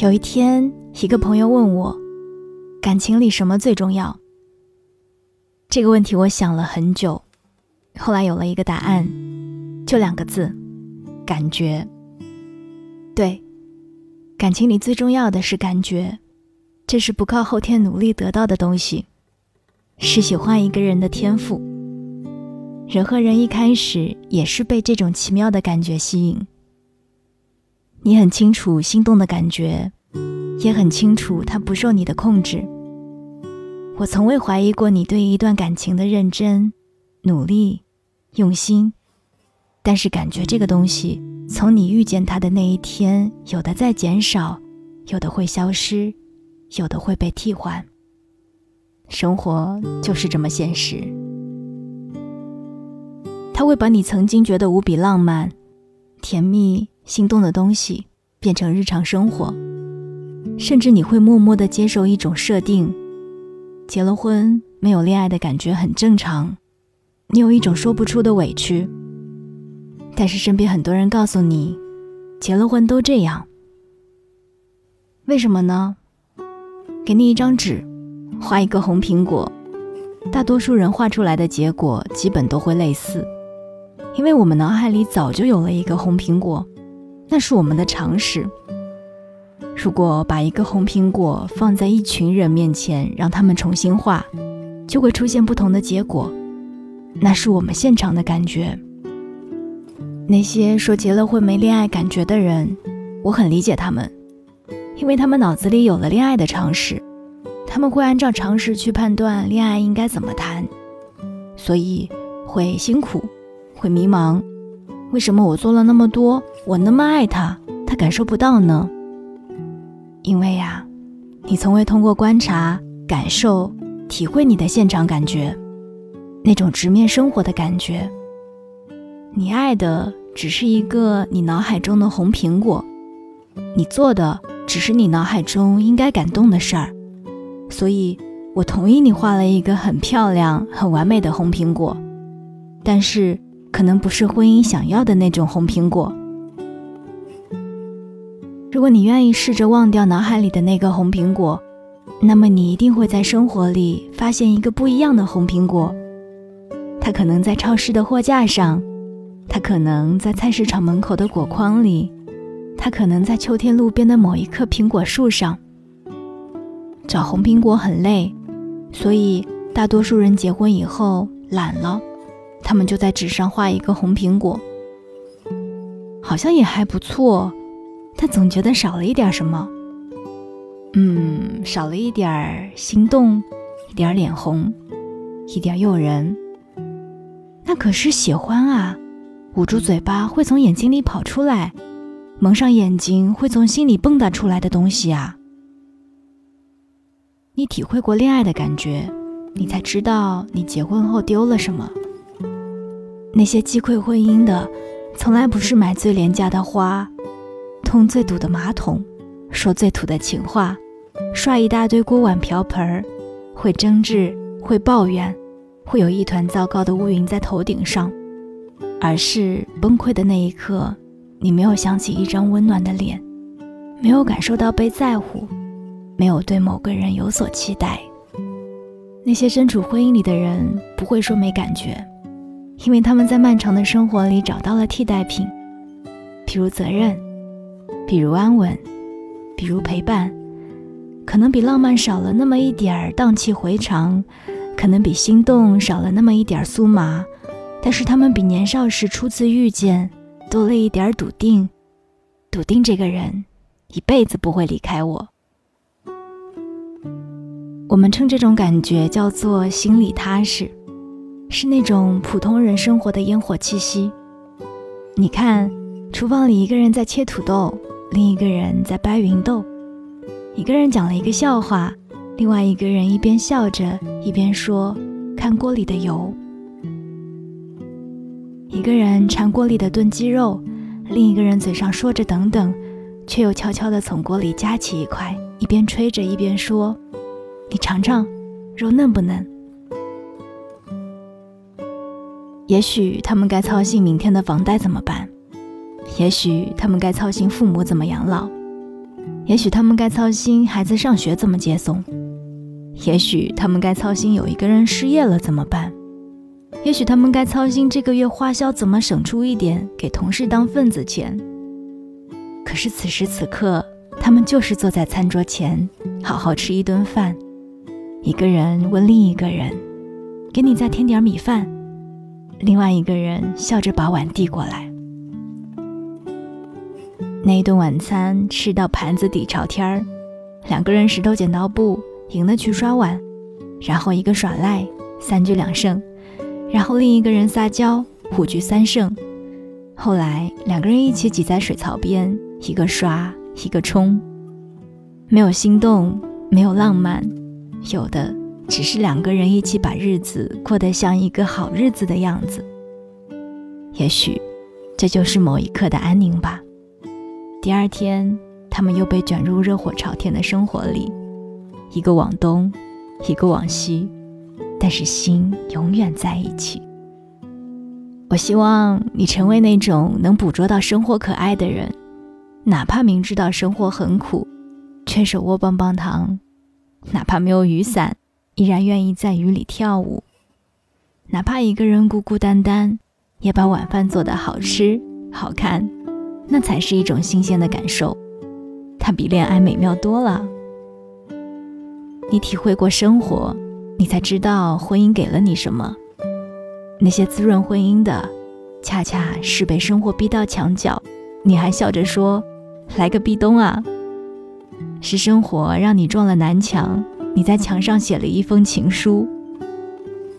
有一天，一个朋友问我，感情里什么最重要？这个问题我想了很久，后来有了一个答案，就两个字：感觉。对，感情里最重要的是感觉，这是不靠后天努力得到的东西，是喜欢一个人的天赋。人和人一开始也是被这种奇妙的感觉吸引。你很清楚心动的感觉，也很清楚它不受你的控制。我从未怀疑过你对一段感情的认真、努力、用心，但是感觉这个东西，从你遇见他的那一天，有的在减少，有的会消失，有的会被替换。生活就是这么现实，他会把你曾经觉得无比浪漫、甜蜜。心动的东西变成日常生活，甚至你会默默的接受一种设定：结了婚没有恋爱的感觉很正常。你有一种说不出的委屈，但是身边很多人告诉你，结了婚都这样。为什么呢？给你一张纸，画一个红苹果，大多数人画出来的结果基本都会类似，因为我们脑海里早就有了一个红苹果。那是我们的常识。如果把一个红苹果放在一群人面前，让他们重新画，就会出现不同的结果。那是我们现场的感觉。那些说结了婚没恋爱感觉的人，我很理解他们，因为他们脑子里有了恋爱的常识，他们会按照常识去判断恋爱应该怎么谈，所以会辛苦，会迷茫。为什么我做了那么多，我那么爱他，他感受不到呢？因为呀，你从未通过观察、感受、体会你的现场感觉，那种直面生活的感觉。你爱的只是一个你脑海中的红苹果，你做的只是你脑海中应该感动的事儿。所以，我同意你画了一个很漂亮、很完美的红苹果，但是。可能不是婚姻想要的那种红苹果。如果你愿意试着忘掉脑海里的那个红苹果，那么你一定会在生活里发现一个不一样的红苹果。它可能在超市的货架上，它可能在菜市场门口的果筐里，它可能在秋天路边的某一棵苹果树上。找红苹果很累，所以大多数人结婚以后懒了。他们就在纸上画一个红苹果，好像也还不错，但总觉得少了一点什么。嗯，少了一点儿心动，一点儿脸红，一点儿诱人。那可是喜欢啊，捂住嘴巴会从眼睛里跑出来，蒙上眼睛会从心里蹦跶出来的东西啊。你体会过恋爱的感觉，你才知道你结婚后丢了什么。那些击溃婚姻的，从来不是买最廉价的花，通最堵的马桶，说最土的情话，刷一大堆锅碗瓢盆，会争执，会抱怨，会有一团糟糕的乌云在头顶上，而是崩溃的那一刻，你没有想起一张温暖的脸，没有感受到被在乎，没有对某个人有所期待。那些身处婚姻里的人不会说没感觉。因为他们在漫长的生活里找到了替代品，比如责任，比如安稳，比如陪伴，可能比浪漫少了那么一点儿荡气回肠，可能比心动少了那么一点儿酥麻，但是他们比年少时初次遇见多了一点笃定，笃定这个人一辈子不会离开我。我们称这种感觉叫做心里踏实。是那种普通人生活的烟火气息。你看，厨房里一个人在切土豆，另一个人在掰芸豆。一个人讲了一个笑话，另外一个人一边笑着一边说：“看锅里的油。”一个人馋锅里的炖鸡肉，另一个人嘴上说着“等等”，却又悄悄地从锅里夹起一块，一边吹着一边说：“你尝尝，肉嫩不嫩？”也许他们该操心明天的房贷怎么办，也许他们该操心父母怎么养老，也许他们该操心孩子上学怎么接送，也许他们该操心有一个人失业了怎么办，也许他们该操心这个月花销怎么省出一点给同事当份子钱。可是此时此刻，他们就是坐在餐桌前，好好吃一顿饭。一个人问另一个人：“给你再添点米饭。”另外一个人笑着把碗递过来。那一顿晚餐吃到盘子底朝天儿，两个人石头剪刀布，赢了去刷碗，然后一个耍赖，三局两胜，然后另一个人撒娇，五局三胜。后来两个人一起挤在水槽边，一个刷，一个冲，没有心动，没有浪漫，有的只是两个人一起把日子过得像一个好日子的样子。也许，这就是某一刻的安宁吧。第二天，他们又被卷入热火朝天的生活里，一个往东，一个往西，但是心永远在一起。我希望你成为那种能捕捉到生活可爱的人，哪怕明知道生活很苦，却手握棒棒糖；哪怕没有雨伞，依然愿意在雨里跳舞；哪怕一个人孤孤单单，也把晚饭做得好吃好看。那才是一种新鲜的感受，它比恋爱美妙多了。你体会过生活，你才知道婚姻给了你什么。那些滋润婚姻的，恰恰是被生活逼到墙角，你还笑着说：“来个壁咚啊！”是生活让你撞了南墙，你在墙上写了一封情书。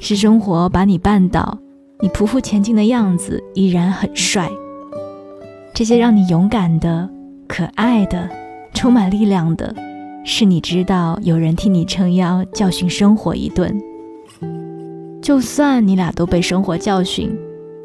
是生活把你绊倒，你匍匐前进的样子依然很帅。这些让你勇敢的、可爱的、充满力量的，是你知道有人替你撑腰，教训生活一顿。就算你俩都被生活教训，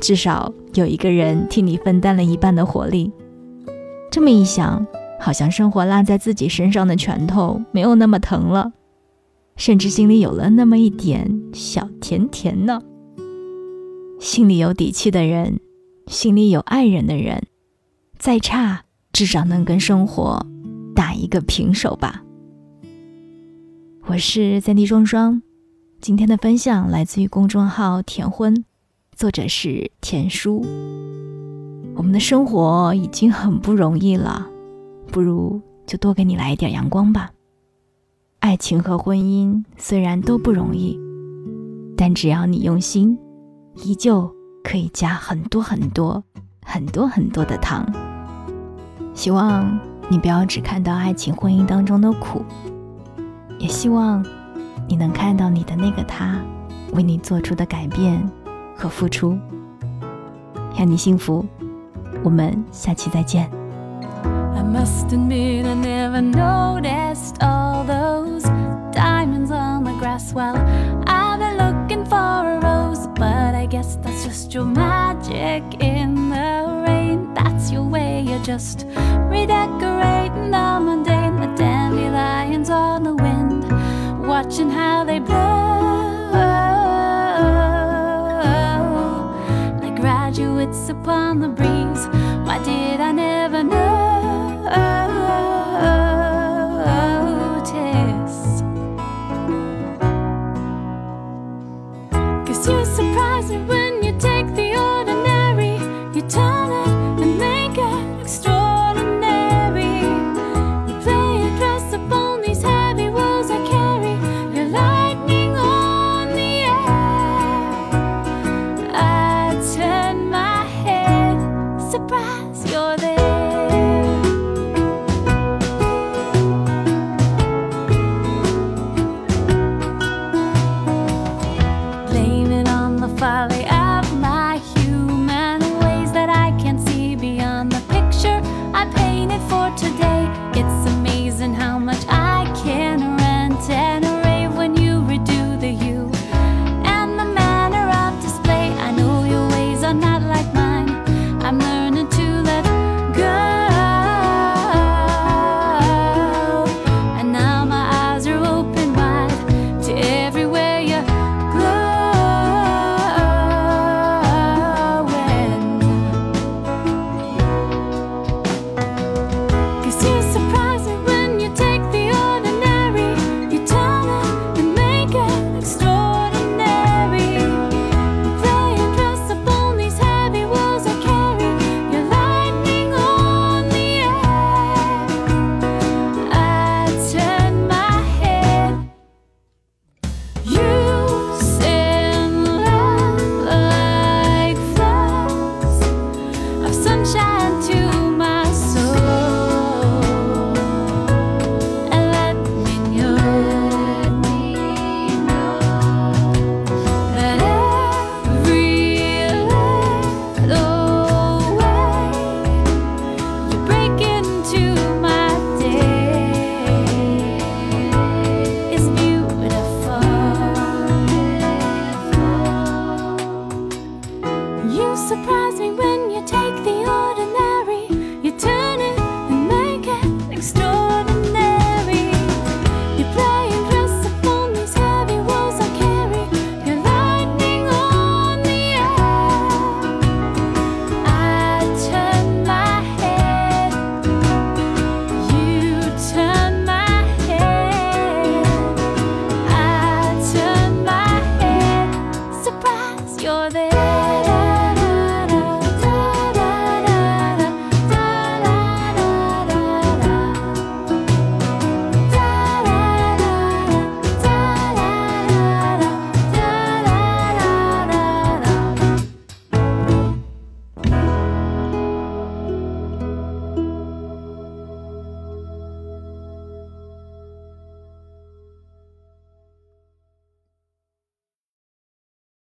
至少有一个人替你分担了一半的火力。这么一想，好像生活落在自己身上的拳头没有那么疼了，甚至心里有了那么一点小甜甜呢。心里有底气的人，心里有爱人的人。再差，至少能跟生活打一个平手吧。我是三 D 双双，今天的分享来自于公众号“甜婚”，作者是田叔。我们的生活已经很不容易了，不如就多给你来一点阳光吧。爱情和婚姻虽然都不容易，但只要你用心，依旧可以加很多很多。很多很多的糖，希望你不要只看到爱情婚姻当中的苦，也希望你能看到你的那个他为你做出的改变和付出，愿你幸福。我们下期再见。on the grass while I've been looking for a rose. But I guess that's just your magic in the rain. That's your way, you're just redecorating the mundane. The dandelions on the wind, watching how they